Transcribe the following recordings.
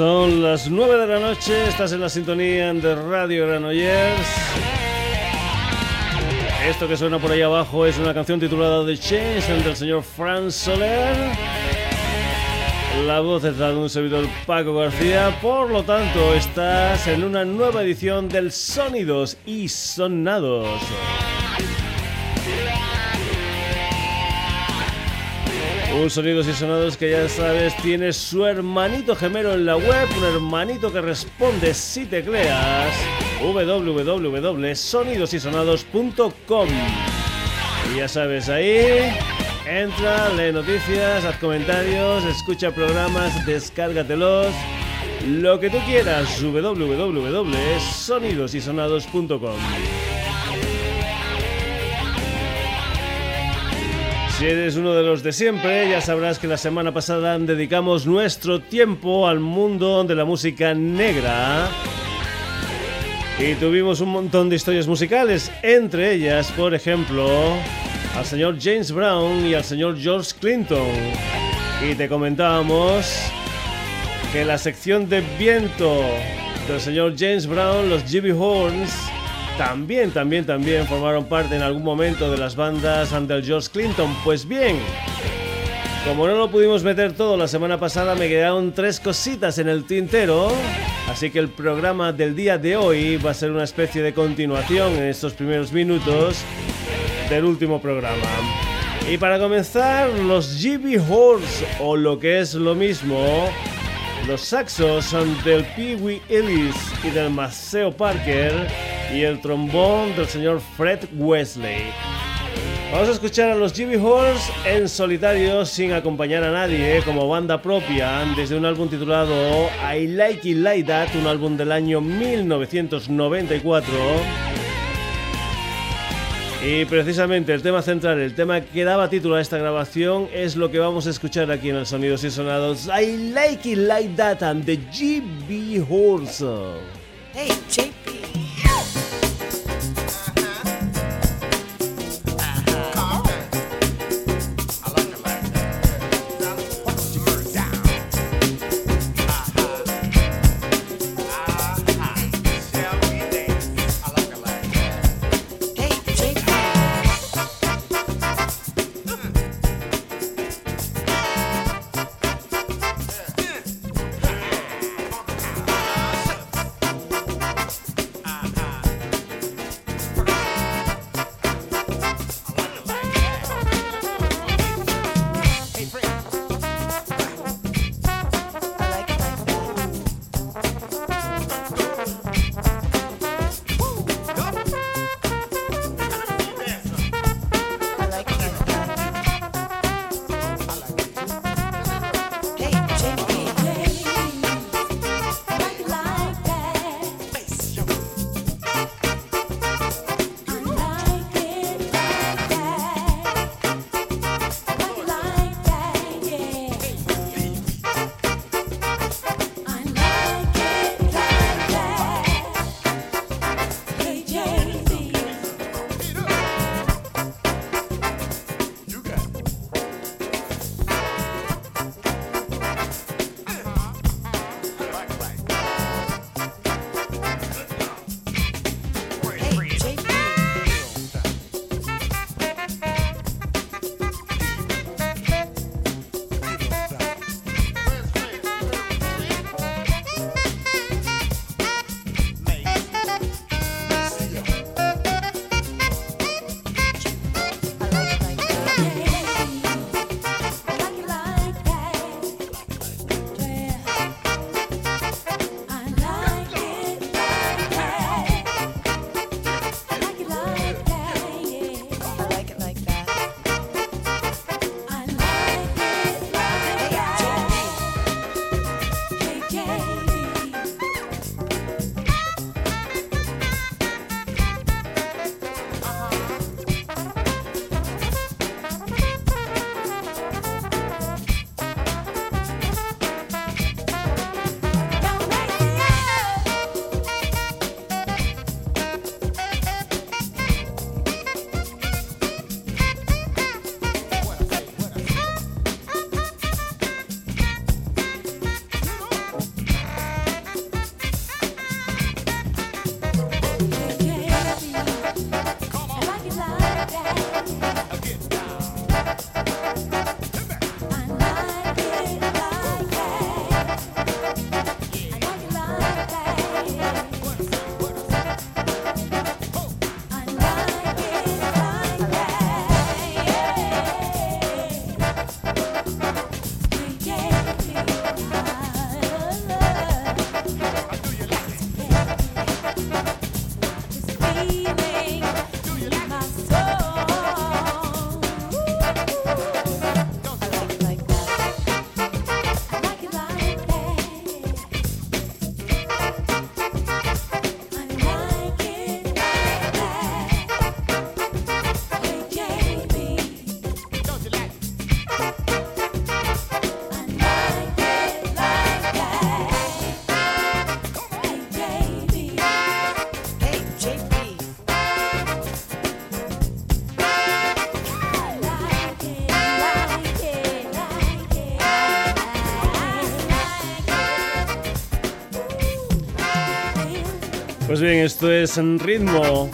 Son las 9 de la noche, estás en la sintonía de Radio Granollers. Esto que suena por ahí abajo es una canción titulada The Change del señor Franz Soler. La voz es de un servidor Paco García, por lo tanto estás en una nueva edición del Sonidos y Sonados. Un Sonidos y Sonados que ya sabes tiene su hermanito gemelo en la web, un hermanito que responde si te creas. www.sonidosysonados.com Y ya sabes, ahí entra, lee noticias, haz comentarios, escucha programas, descárgatelos, lo que tú quieras, www.sonidosysonados.com. Si eres uno de los de siempre, ya sabrás que la semana pasada dedicamos nuestro tiempo al mundo de la música negra. Y tuvimos un montón de historias musicales, entre ellas, por ejemplo, al señor James Brown y al señor George Clinton. Y te comentábamos que la sección de viento del señor James Brown, los Jimmy Horns, también, también, también formaron parte en algún momento de las bandas del George Clinton. Pues bien, como no lo pudimos meter todo la semana pasada, me quedaron tres cositas en el tintero. Así que el programa del día de hoy va a ser una especie de continuación en estos primeros minutos del último programa. Y para comenzar, los GB Horse, o lo que es lo mismo, los saxos son del Pee Wee Ellis y del Maceo Parker y el trombón del señor Fred Wesley. Vamos a escuchar a los Jimmy Horse en solitario sin acompañar a nadie eh, como banda propia desde un álbum titulado I Like It Like That, un álbum del año 1994. Y precisamente el tema central, el tema que daba título a esta grabación es lo que vamos a escuchar aquí en el Sonidos y Sonados. I Like It Like That and the GB Horse. Hey, Pues bien, esto es en ritmo.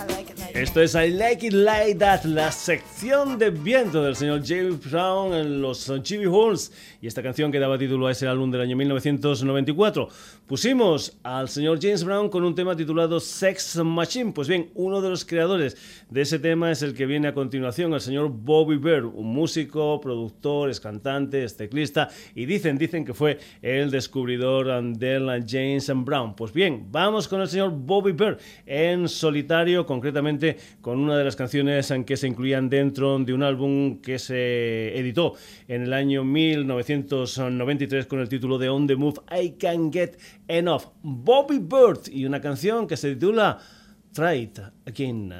Esto es I Like It Like That, la sección de viento del señor James Brown en los Chibi Halls y esta canción que daba título a ese álbum del año 1994. Pusimos al señor James Brown con un tema titulado Sex Machine. Pues bien, uno de los creadores de ese tema es el que viene a continuación, el señor Bobby Bear, un músico, productor, es cantante, es teclista y dicen, dicen que fue el descubridor de James Brown. Pues bien, vamos con el señor Bobby Bear en solitario, concretamente con una de las canciones que se incluían dentro de un álbum que se editó en el año 1993 con el título de On the Move I Can Get Enough. Bobby Bird y una canción que se titula Try It Again.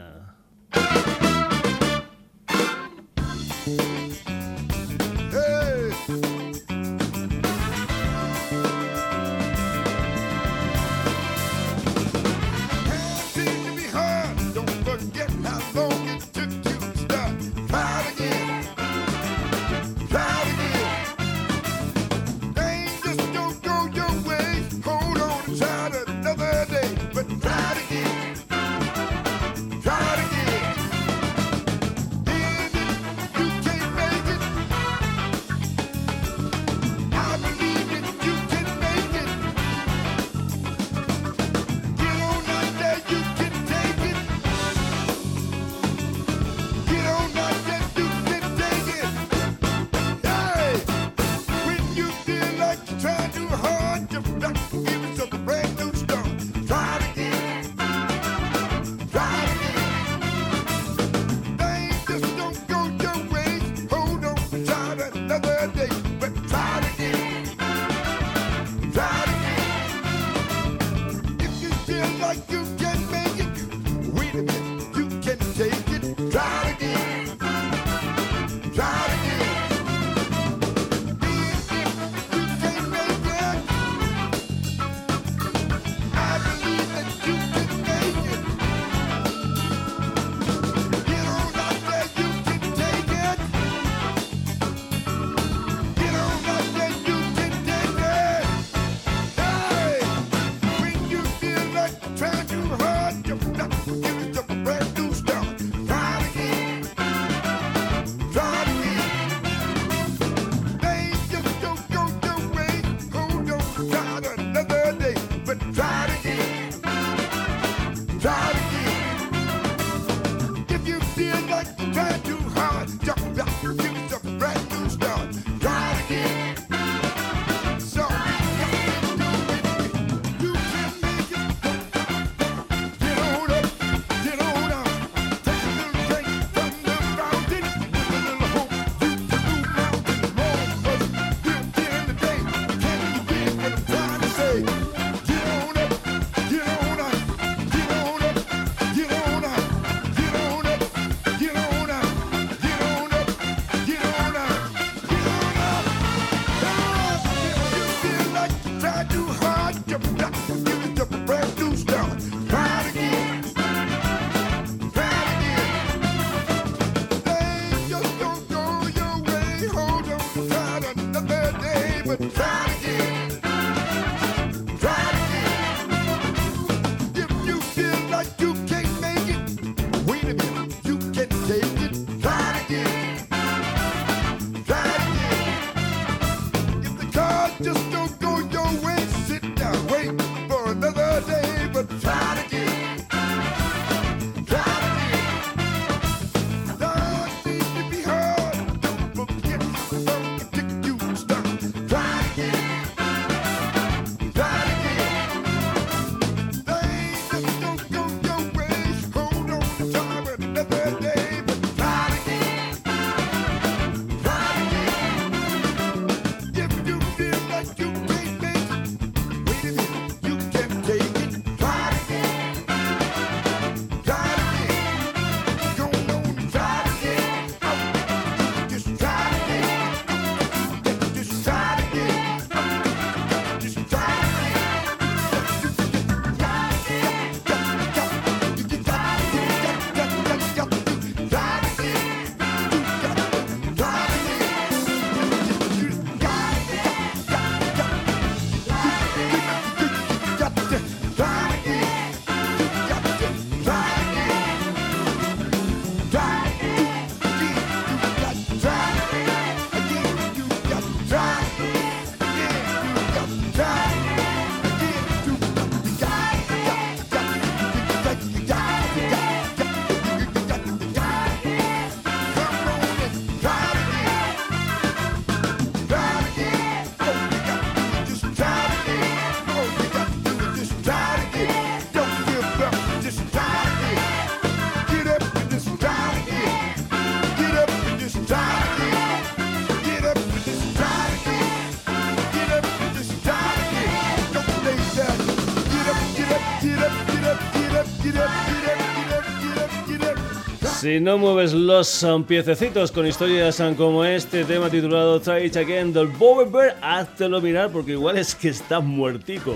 Si no mueves los um, piececitos con historias um, como este tema titulado Try It Again del Bob Bear, háztelo mirar porque igual es que está muertico.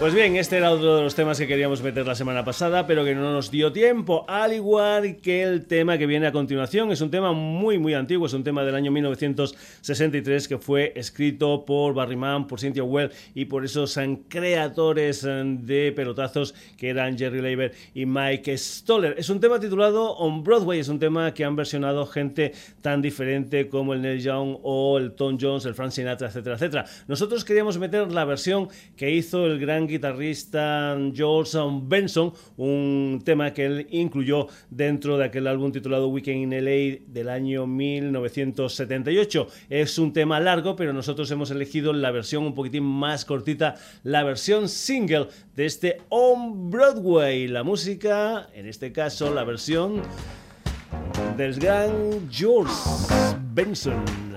Pues bien, este era otro de los temas que queríamos meter la semana pasada, pero que no nos dio tiempo, al igual que el tema que viene a continuación. Es un tema muy, muy antiguo, es un tema del año 1963 que fue escrito por Barry Mann, por Cynthia Well y por esos creadores de pelotazos que eran Jerry Leiber y Mike Stoller. Es un tema titulado On Broadway, es un tema que han versionado gente tan diferente como el Neil Young o el Tom Jones, el Frank Sinatra, etcétera, etcétera. Nosotros queríamos meter la versión que hizo el gran guitarrista George Benson, un tema que él incluyó dentro de aquel álbum titulado Weekend in LA del año 1978. Es un tema largo, pero nosotros hemos elegido la versión un poquitín más cortita, la versión single de este On Broadway. La música, en este caso, la versión del gran George Benson.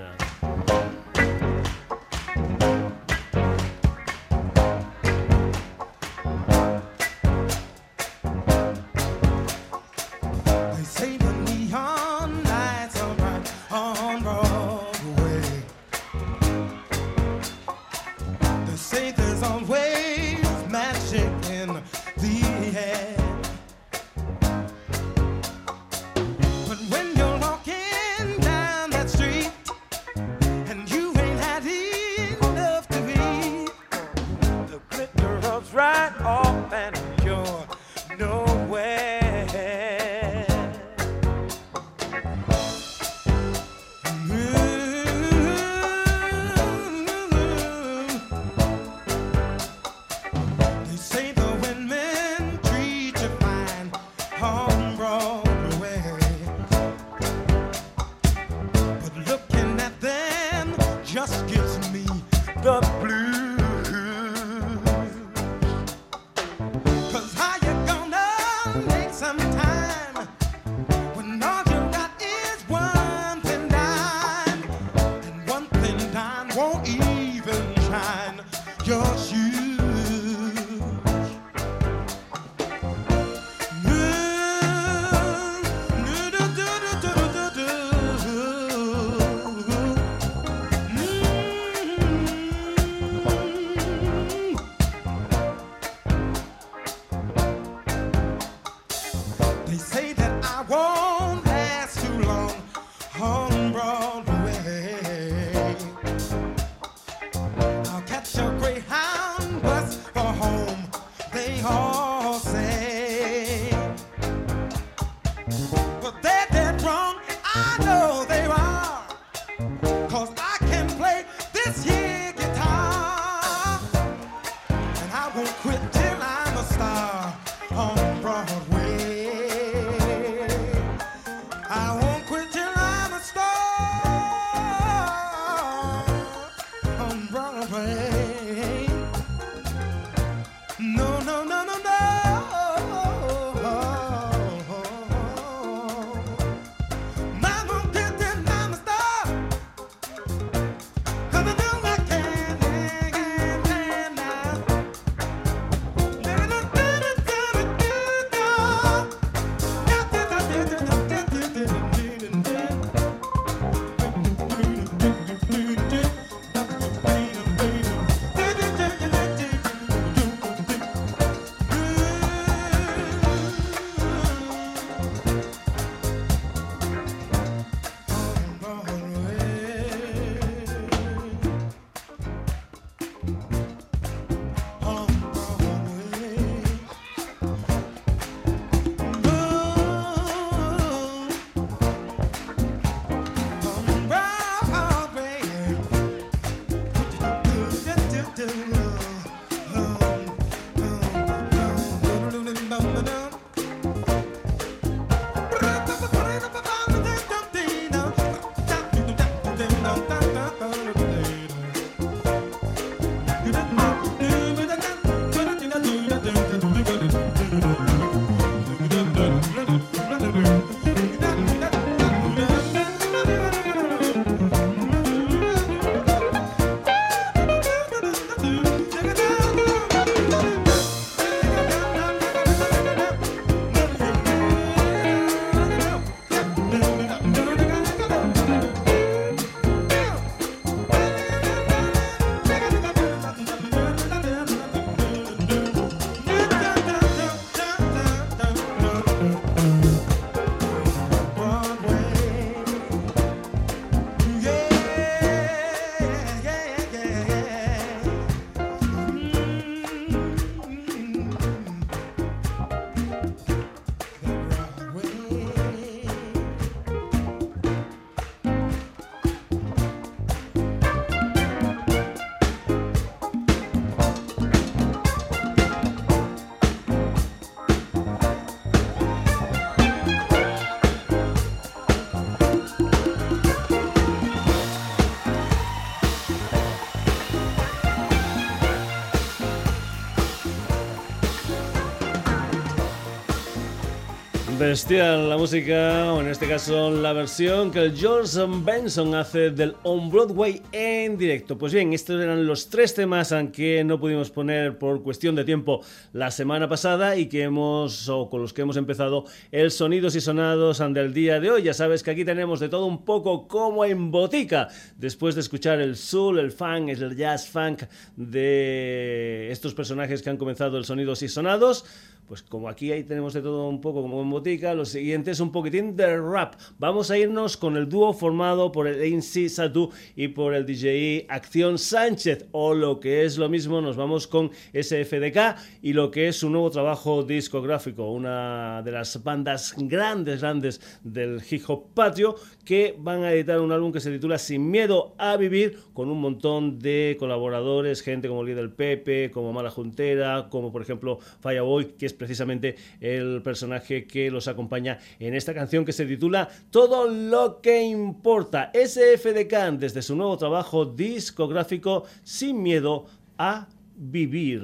Bestial la música, o en este caso la versión que el George Benson hace del On Broadway en directo. Pues bien, estos eran los tres temas que no pudimos poner por cuestión de tiempo la semana pasada y que hemos, o con los que hemos empezado el Sonidos y Sonados del día de hoy. Ya sabes que aquí tenemos de todo un poco como en botica. Después de escuchar el soul, el funk, el jazz funk de estos personajes que han comenzado el Sonidos y Sonados pues como aquí ahí tenemos de todo un poco como en botica, lo siguiente es un poquitín de rap. Vamos a irnos con el dúo formado por el ANC Satu y por el DJ Acción Sánchez, o lo que es lo mismo, nos vamos con SFDK y lo que es su nuevo trabajo discográfico, una de las bandas grandes, grandes del hip hop patio, que van a editar un álbum que se titula Sin Miedo a Vivir, con un montón de colaboradores, gente como Líder Pepe, como Mala Juntera, como por ejemplo Fireboy, que es precisamente el personaje que los acompaña en esta canción que se titula Todo lo que importa. SFDK desde su nuevo trabajo discográfico Sin miedo a vivir.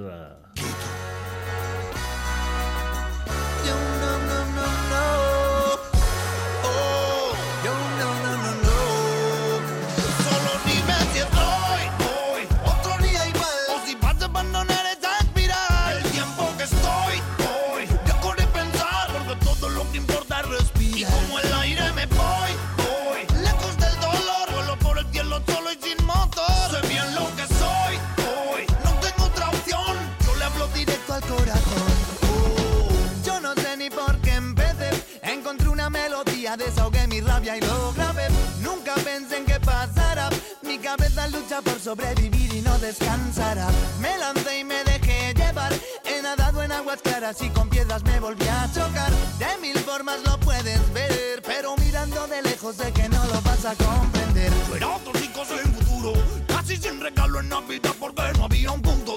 Desahogué mi rabia y lo grabé. Nunca pensé en que pasara. Mi cabeza lucha por sobrevivir y no descansará. Me lancé y me dejé llevar. He nadado en aguas claras y con piedras me volví a chocar. De mil formas lo puedes ver, pero mirando de lejos sé que no lo vas a comprender. Fuera otros chicos en futuro, casi sin regalo en Navidad porque no había un punto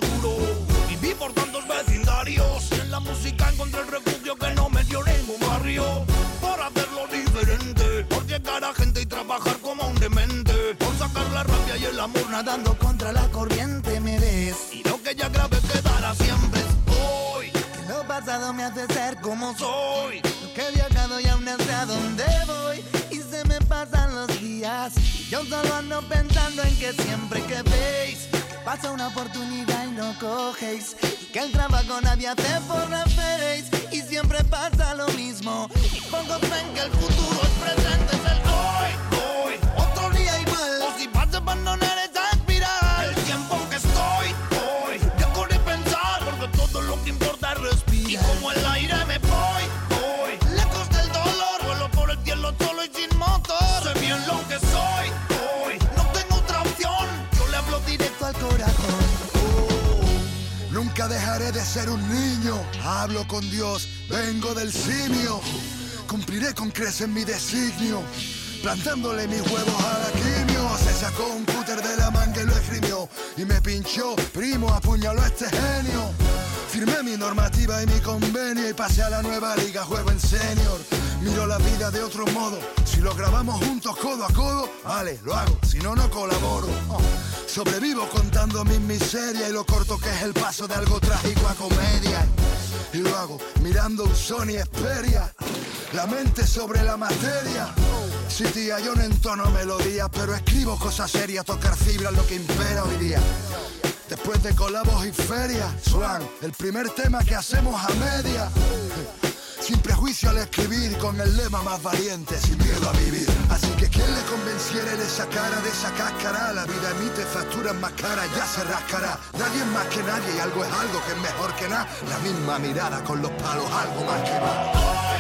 nadando contra la corriente, me ves. Y lo que ya grave quedará siempre es hoy. lo pasado me hace ser como soy. Lo que he viajado y aún no sé a dónde voy. Y se me pasan los días. Y yo solo ando pensando en que siempre que veis pasa una oportunidad y no cogéis. que el trabajo nadie hace por referéis. Y siempre pasa lo mismo. Y pocos ven que el futuro es presente, es el hoy, hoy. Otro día igual. O si vas a ser un niño. Hablo con Dios, vengo del simio. Cumpliré con creces mi designio. Plantándole mis huevos a la quimio. Se sacó un cúter de la manga y lo escribió. Y me pinchó, primo, apuñaló a este genio. Firmé mi normativa y mi convenio y pasé a la nueva liga, juego en senior. Miro la vida de otro modo. Si lo grabamos juntos codo a codo, vale, lo hago. Si no, no colaboro. Sobrevivo contando mis miserias y lo corto que es el paso de algo trágico a comedia. Y lo hago mirando un Sony Xperia. La mente sobre la materia. Sí, tía, yo no entono melodías, pero escribo cosas serias, tocar fibras, lo que impera hoy día. Después de colabos y ferias, Swan, el primer tema que hacemos a media. Sin prejuicio al escribir, con el lema más valiente, sin miedo a vivir. Así que quien le convenciere de esa cara, de esa cáscara, la vida emite facturas más caras, ya se rascará. Nadie es más que nadie y algo es algo que es mejor que nada. La misma mirada con los palos, algo más que más.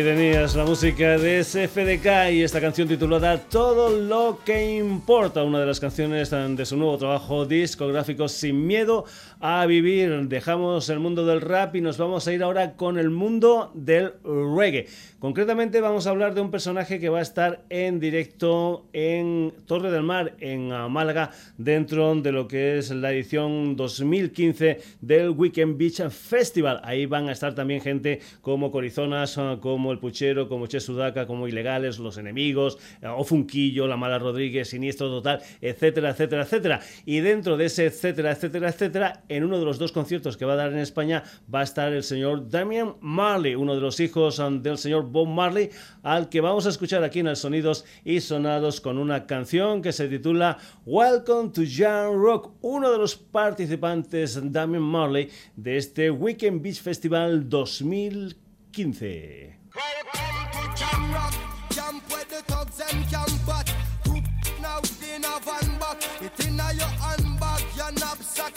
Aquí tenías la música de SFDK y esta canción titulada Todo lo que importa, una de las canciones de su nuevo trabajo discográfico Sin miedo a vivir. Dejamos el mundo del rap y nos vamos a ir ahora con el mundo del reggae. Concretamente vamos a hablar de un personaje que va a estar en directo en Torre del Mar, en Málaga, dentro de lo que es la edición 2015 del Weekend Beach Festival. Ahí van a estar también gente como Corizonas, como El Puchero, como Che Sudaca, como Ilegales, Los Enemigos, o Funquillo, La Mala Rodríguez, Siniestro Total, etcétera, etcétera, etcétera. Y dentro de ese etcétera, etcétera, etcétera, en uno de los dos conciertos que va a dar en España va a estar el señor Damian Marley, uno de los hijos um, del señor Bob Marley, al que vamos a escuchar aquí en el Sonidos y Sonados con una canción que se titula Welcome to Jam Rock, uno de los participantes Damian Marley de este Weekend Beach Festival 2015. Uh,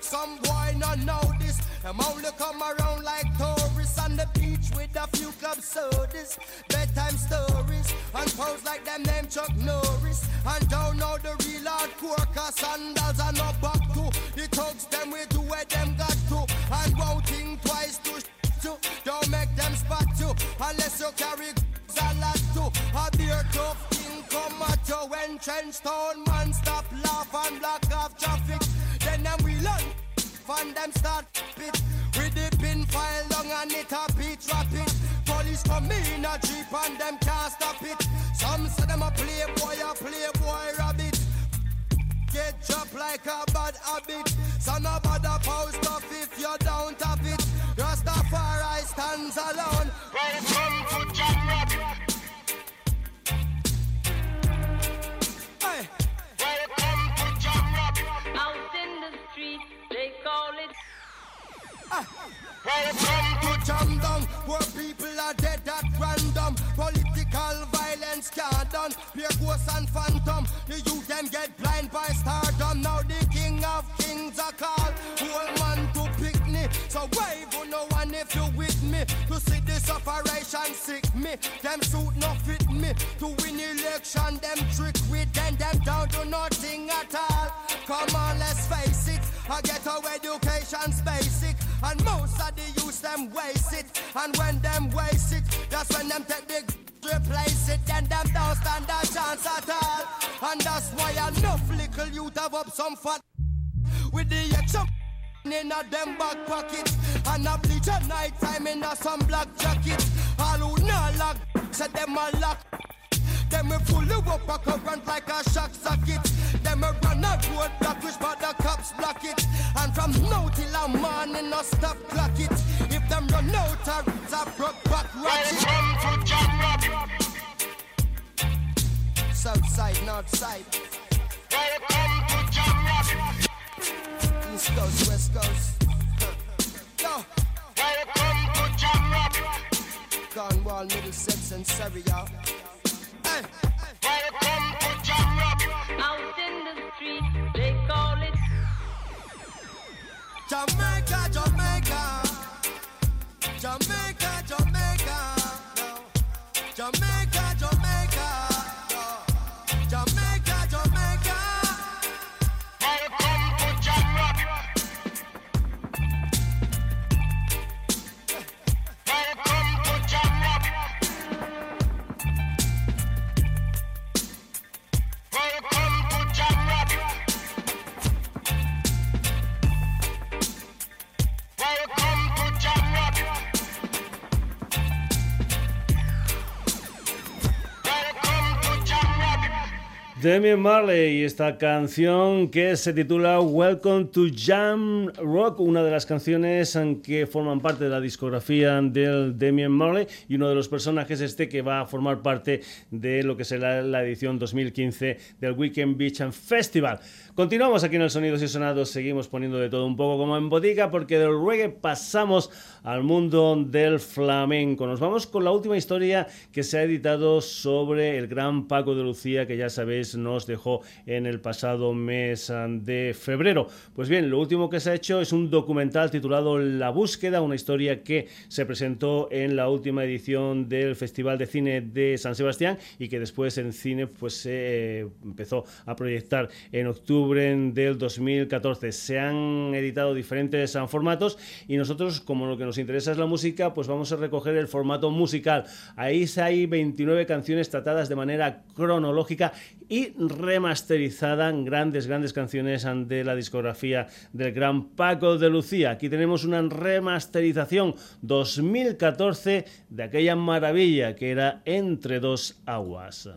Some boy not know this. Them only come around like tourists on the beach with a few club sodas, bedtime stories, and pose like them name Chuck Norris. And don't know the real hardcore, cause sandals are not back to. The thugs them we do where them got to. And won't think twice to to. Don't make them spot you unless you carry a lot to. A beer tough come when trench town man stop laugh and block off traffic. Then them we learn. Fan them start pit. With the pin file long and it a beat rapid. Police come in a jeep and them can't stop it. Some say them a playboy, a playboy rabbit. Get dropped like a bad habit. Son of a post off if you don't have it. Rastafari stands alone. Welcome Welcome to jam down, where people are dead at random. Political violence can't done. Pure ghosts and phantom. The youth them get blind by stardom. Now the king of kings are called. Whole man to pick me. So wave on no one if you with me. To see this operation sick me. Them suit no fit me. To win election, them trick with them. Them down to nothing at all. Come on, let's face it. I get away. And most of the youth them waste it. And when them waste it, that's when them take the replace it. Then them don't stand a chance at all. And that's why enough little youth have up some fat with the extra in a them back pocket and a bleach at night time in a some black jacket. All who not lock, said them a lock. Them we fully up a current like a shock socket. Them we run a road block which but the cops block it. And from now till a morning no stop clock it. If them run out it's a broke back ratchet. Welcome to Jam South side, north side. Welcome to Jam East coast, west coast. Yo. Welcome to Jam Cornwall, Middlesex and Surrey, y'all. Jamaica, in the street they call it Jamaica, Jamaica, Jamaica, Jamaica. Demi Marley y esta canción que se titula Welcome to Jam Rock, una de las canciones que forman parte de la discografía del Demi Marley y uno de los personajes este que va a formar parte de lo que será la edición 2015 del Weekend Beach and Festival. Continuamos aquí en el Sonidos y Sonados, seguimos poniendo de todo un poco como en botica porque del reggae pasamos al mundo del flamenco. Nos vamos con la última historia que se ha editado sobre el gran Paco de Lucía, que ya sabéis Nos dejó en el pasado mes de febrero. Pues bien, lo último que se ha hecho es un documental titulado La búsqueda, una historia que se presentó en la última edición del Festival de Cine de San Sebastián y que después en cine pues se empezó a proyectar en octubre del 2014. Se han editado diferentes formatos y nosotros como lo que nos interesa es la música, pues vamos a recoger el formato musical. Ahí hay 29 canciones tratadas de manera cronológica y remasterizada, grandes, grandes canciones de la discografía del gran Paco de Lucía. Aquí tenemos una remasterización 2014 de aquella maravilla que era Entre dos aguas.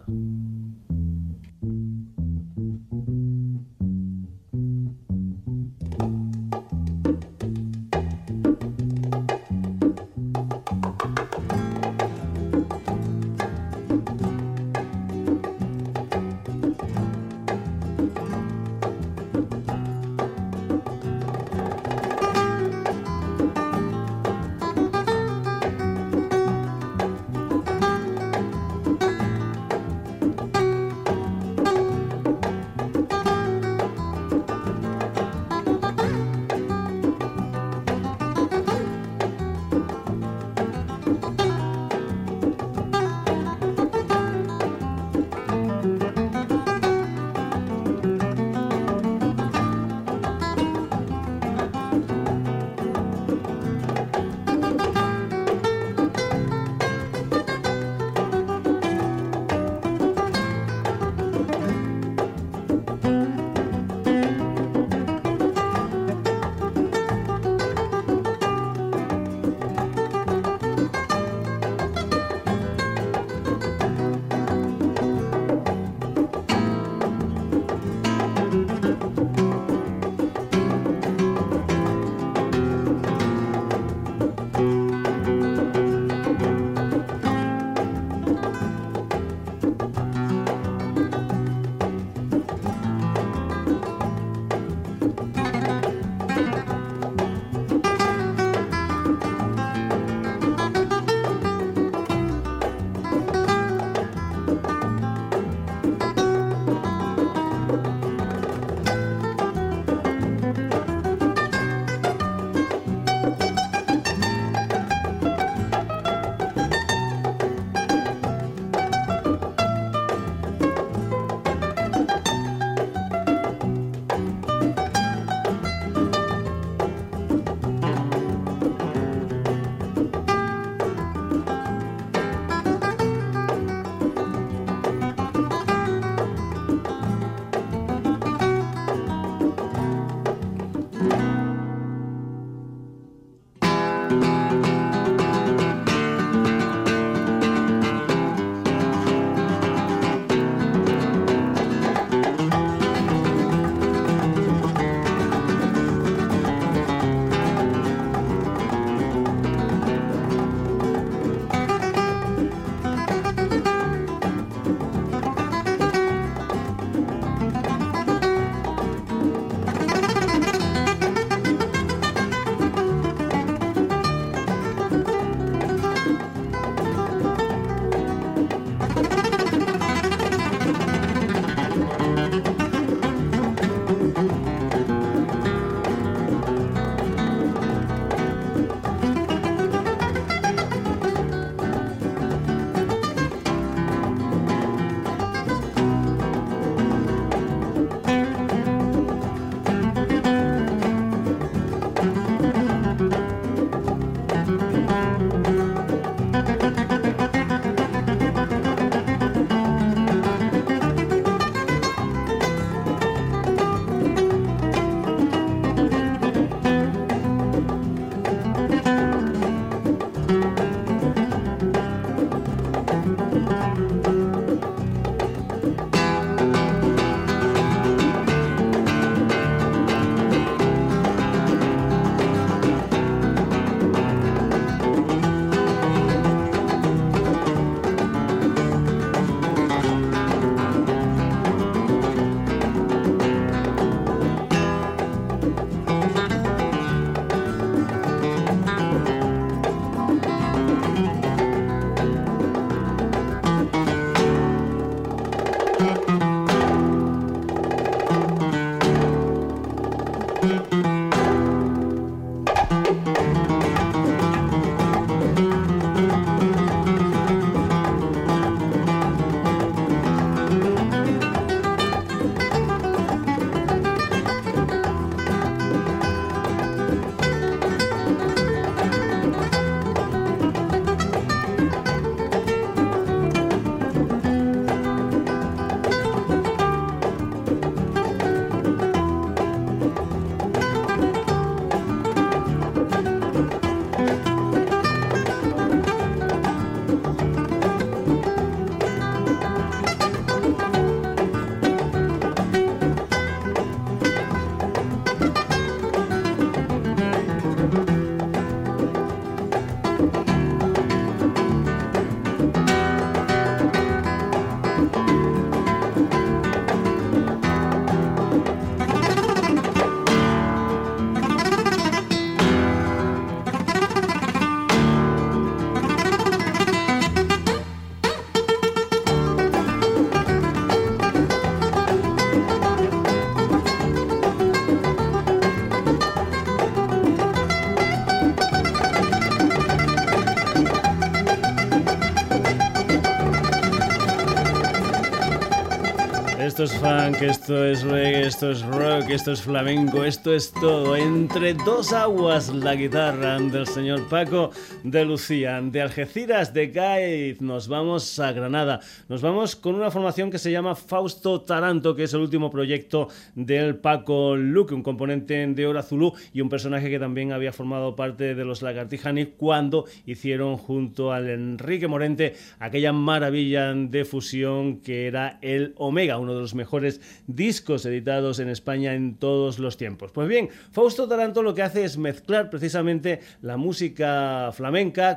Esto es funk, esto es reggae, esto es rock, esto es flamenco, esto es todo. Entre dos aguas, la guitarra del señor Paco de Lucía. De Algeciras, de Cádiz, nos vamos a Granada. Nos vamos con una formación que se llama Fausto Taranto, que es el último proyecto del Paco Luque, un componente de Hora Zulu y un personaje que también había formado parte de los Lagartijani cuando hicieron junto al Enrique Morente aquella maravilla de fusión que era el Omega, uno de los mejores discos editados en España en todos los tiempos. Pues bien, Fausto Taranto lo que hace es mezclar precisamente la música flamenca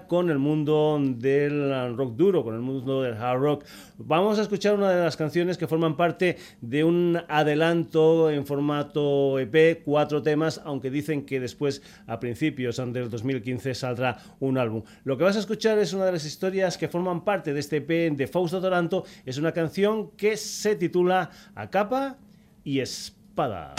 con el mundo del rock duro, con el mundo del hard rock. Vamos a escuchar una de las canciones que forman parte de un adelanto en formato EP, cuatro temas, aunque dicen que después, a principios del 2015, saldrá un álbum. Lo que vas a escuchar es una de las historias que forman parte de este EP de Fausto Taranto. Es una canción que se titula A capa y espada.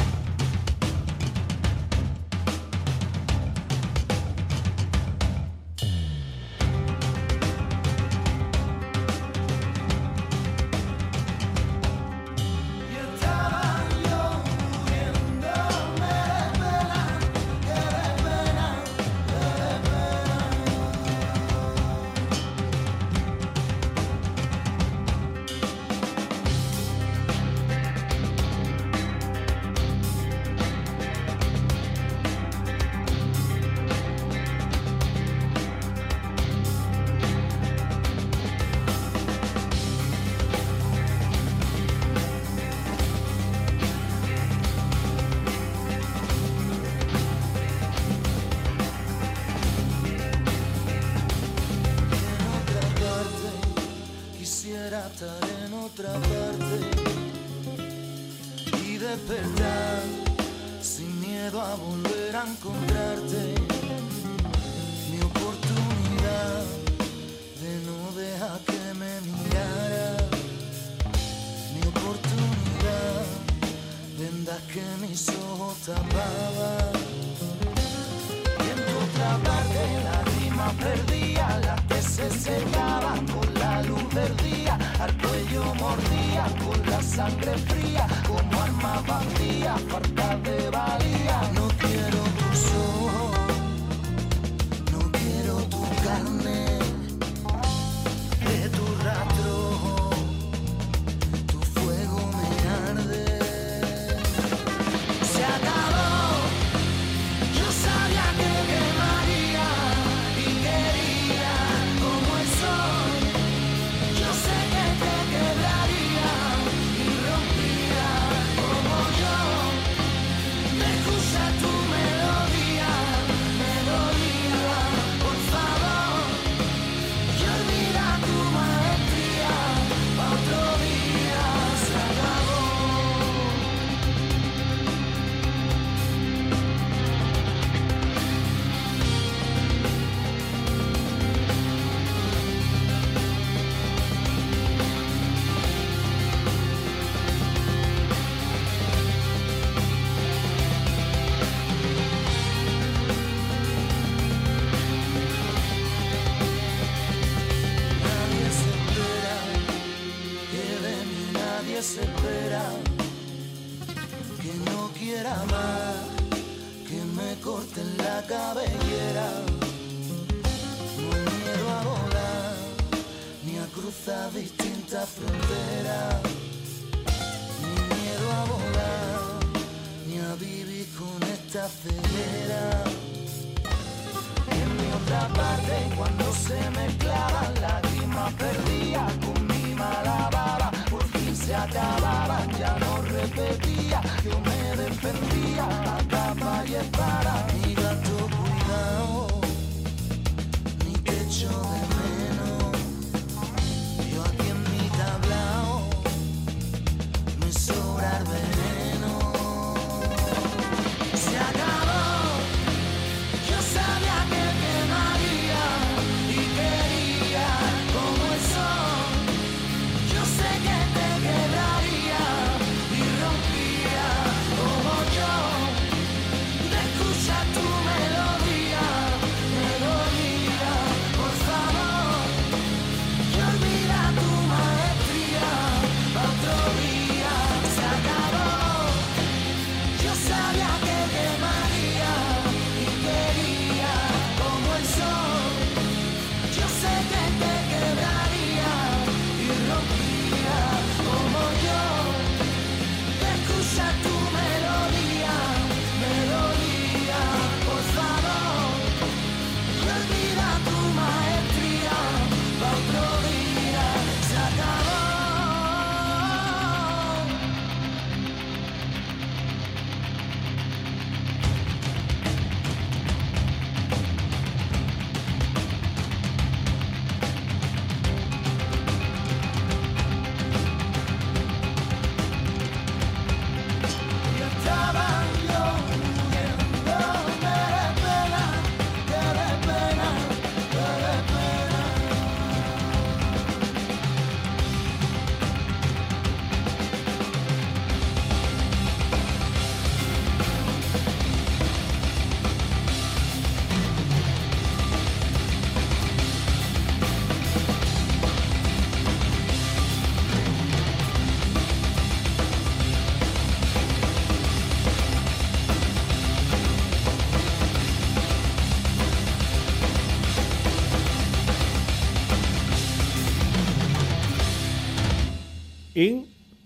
sin miedo a volver a encontrarte. Mi oportunidad de no dejar que me mirara. Mi oportunidad de vendas que mis ojos tapaban. Y en tu otra la rima perdía, las que se secaban con la luz del día, al cuello mordía con la sangre fría, como arma vacía, falta de valía. cabellera. No miedo a volar, ni a cruzar distintas fronteras. Ni miedo a volar, ni a vivir con esta ceguera. En mi otra parte, cuando se mezclaban lágrimas perdía con mi mala baba, por fin se acababan, ya no repetía, yo me defendía a capa y espada.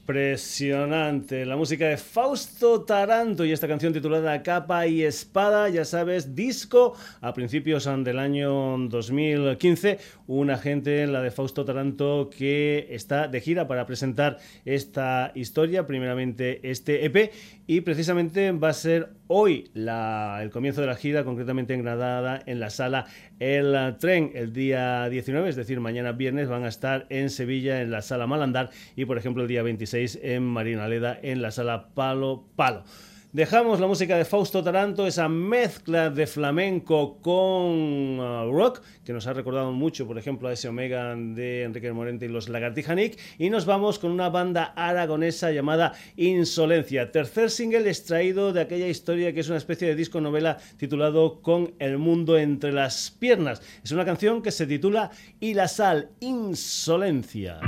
Impresionante. La música de Fausto Taranto y esta canción titulada Capa y Espada, ya sabes, disco a principios del año 2015. Una gente, la de Fausto Taranto, que está de gira para presentar esta historia, primeramente este EP, y precisamente va a ser hoy el comienzo de la gira, concretamente en Granada, en la sala El Tren, el día 19, es decir, mañana viernes van a estar en Sevilla, en la sala Malandar, y por ejemplo el día 26 en Marinaleda, en la sala Palo Palo. Dejamos la música de Fausto Taranto, esa mezcla de flamenco con uh, rock, que nos ha recordado mucho, por ejemplo, a ese Omega de Enrique Morente y los Lagartijanic, y nos vamos con una banda aragonesa llamada Insolencia. Tercer single extraído de aquella historia que es una especie de disco novela titulado Con el mundo entre las piernas. Es una canción que se titula Y la sal, Insolencia.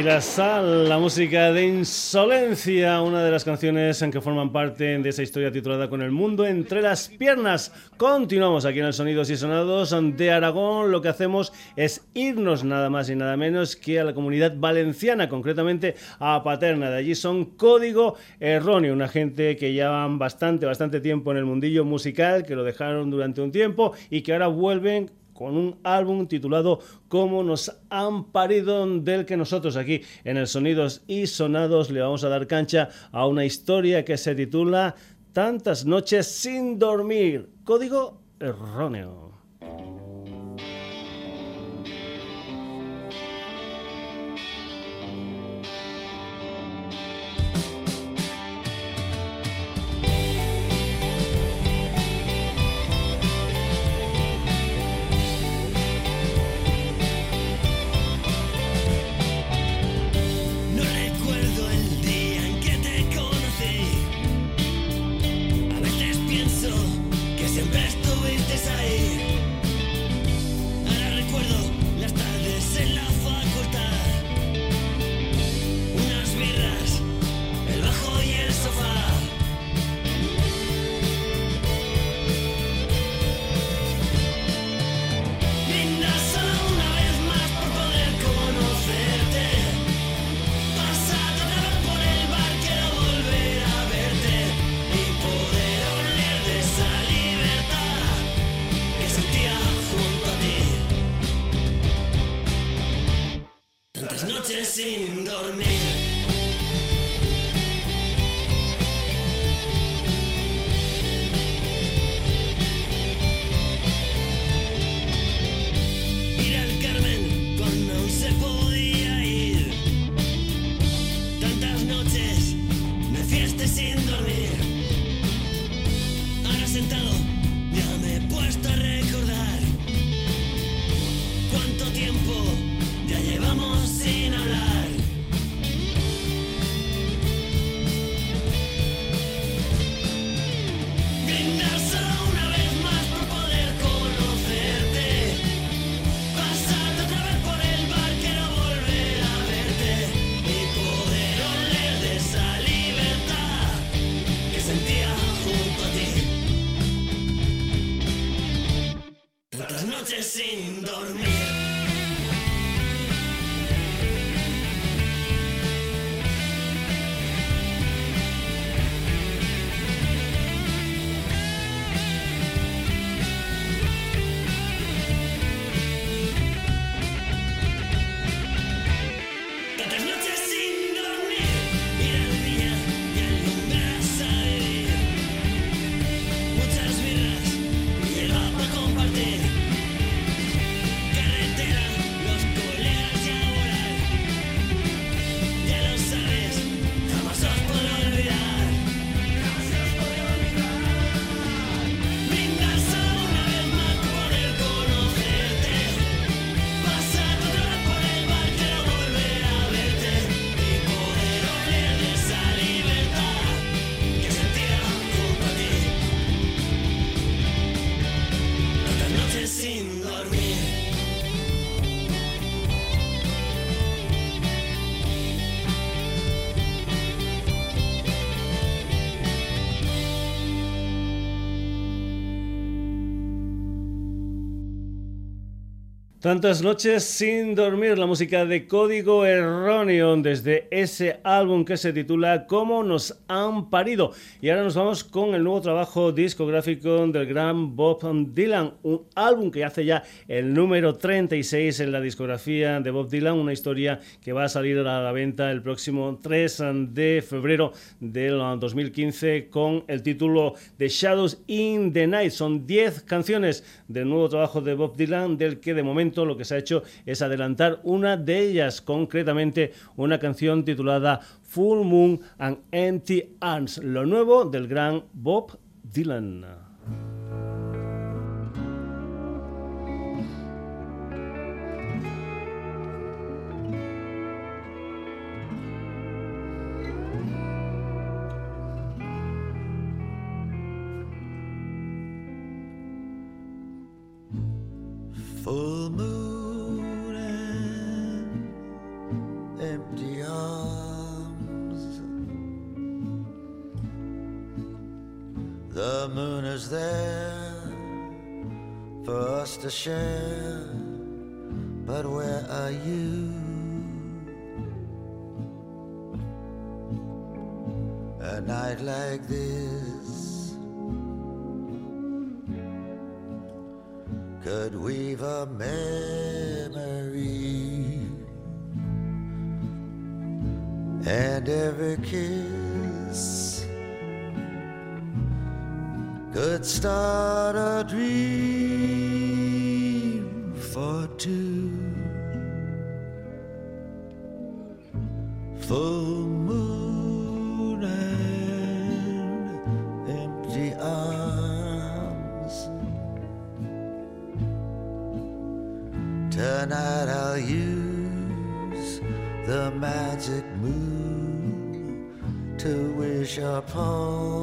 Y la sal, la música de Insolencia, una de las canciones en que forman parte de esa historia titulada Con el mundo entre las piernas. Continuamos aquí en el Sonidos y Sonados de Aragón. Lo que hacemos es irnos nada más y nada menos que a la comunidad valenciana, concretamente a Paterna. De allí son Código Erróneo, una gente que llevan bastante, bastante tiempo en el mundillo musical, que lo dejaron durante un tiempo y que ahora vuelven con un álbum titulado Cómo nos han parido, del que nosotros aquí en el Sonidos y Sonados le vamos a dar cancha a una historia que se titula Tantas noches sin dormir. Código erróneo. sentado Tantas noches sin dormir, la música de Código Erróneo desde ese álbum que se titula Cómo nos han parido. Y ahora nos vamos con el nuevo trabajo discográfico del gran Bob Dylan, un álbum que hace ya el número 36 en la discografía de Bob Dylan, una historia que va a salir a la venta el próximo 3 de febrero del 2015 con el título The Shadows in the Night. Son 10 canciones del nuevo trabajo de Bob Dylan del que de momento lo que se ha hecho es adelantar una de ellas, concretamente una canción titulada Full Moon and Empty Arms, lo nuevo del gran Bob Dylan. Moon and empty arms. Tonight I'll use the magic moon to wish upon.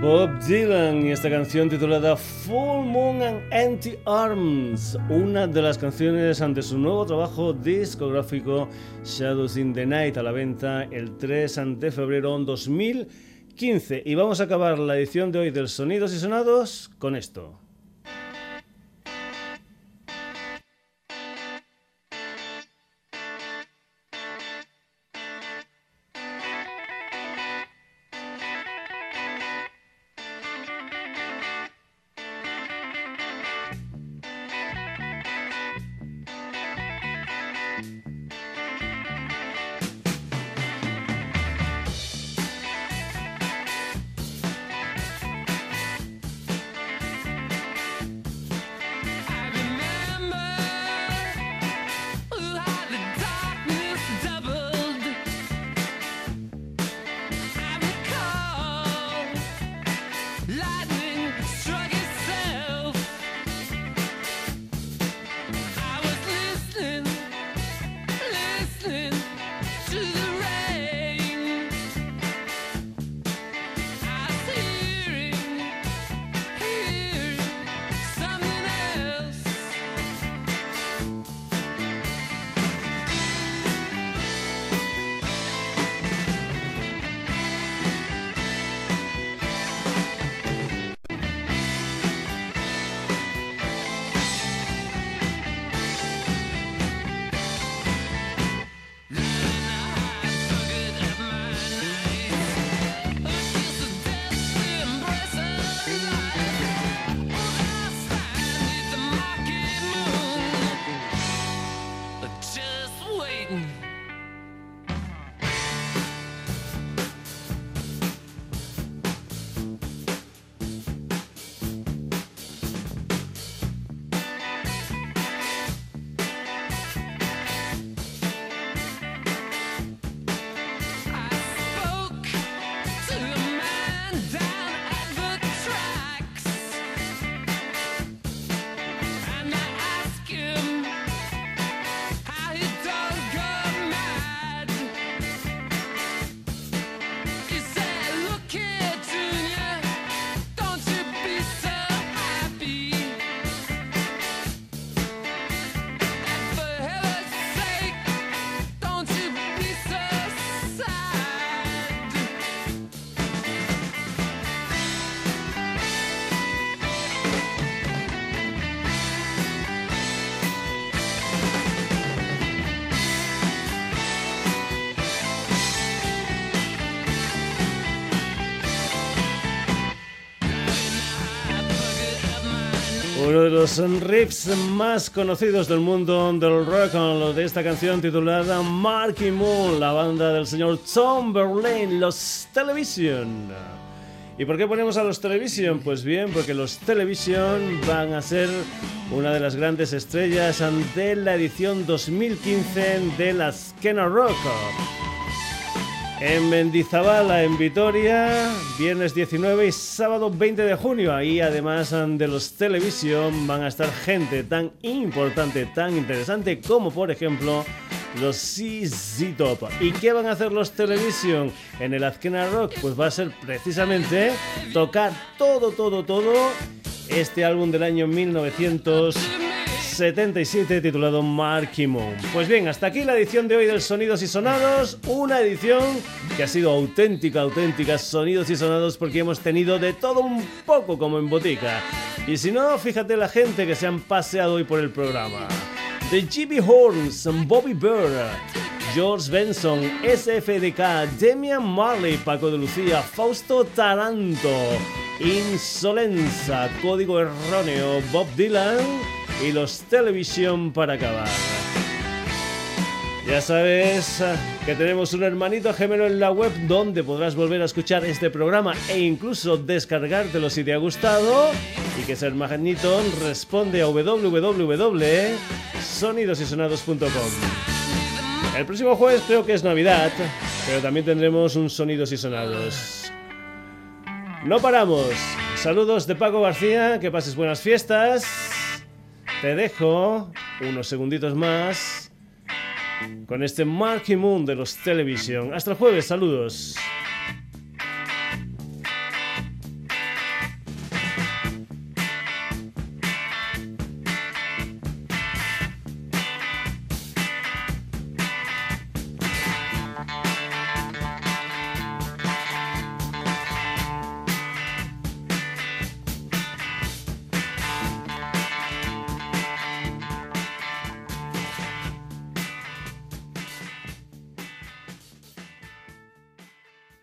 Bob Dylan y esta canción titulada Full Moon and Empty Arms, una de las canciones ante su nuevo trabajo discográfico Shadows in the Night a la venta el 3 de febrero de 2015. Y vamos a acabar la edición de hoy del Sonidos y Sonados con esto. Los riffs más conocidos del mundo del rock, lo de esta canción titulada Marky Moon, la banda del señor Tom Berlin, los Television. ¿Y por qué ponemos a los Television? Pues bien, porque los Television van a ser una de las grandes estrellas de la edición 2015 de la Skena Rock. En Mendizabala, en Vitoria, viernes 19 y sábado 20 de junio. Ahí, además de los Television, van a estar gente tan importante, tan interesante como, por ejemplo, los CZ Top. ¿Y qué van a hacer los Television en el Azkena Rock? Pues va a ser precisamente tocar todo, todo, todo este álbum del año 1900. 77 titulado Marky Moon. Pues bien, hasta aquí la edición de hoy del Sonidos y Sonados, una edición que ha sido auténtica, auténtica, Sonidos y Sonados porque hemos tenido de todo un poco como en botica. Y si no, fíjate la gente que se han paseado hoy por el programa. The Jimmy Horns, Bobby Bird, George Benson, SFDK, Demian Marley, Paco de Lucía, Fausto Taranto, Insolenza, Código Erróneo, Bob Dylan y los Televisión para acabar. Ya sabes que tenemos un hermanito gemelo en la web donde podrás volver a escuchar este programa e incluso descargártelo si te ha gustado y que ser Magneton responde a www.sonidosysonados.com. El próximo jueves creo que es Navidad, pero también tendremos un Sonidos y Sonados. No paramos. Saludos de Paco García, que pases buenas fiestas. Te dejo unos segunditos más con este Marky Moon de los Television. Hasta el jueves, saludos.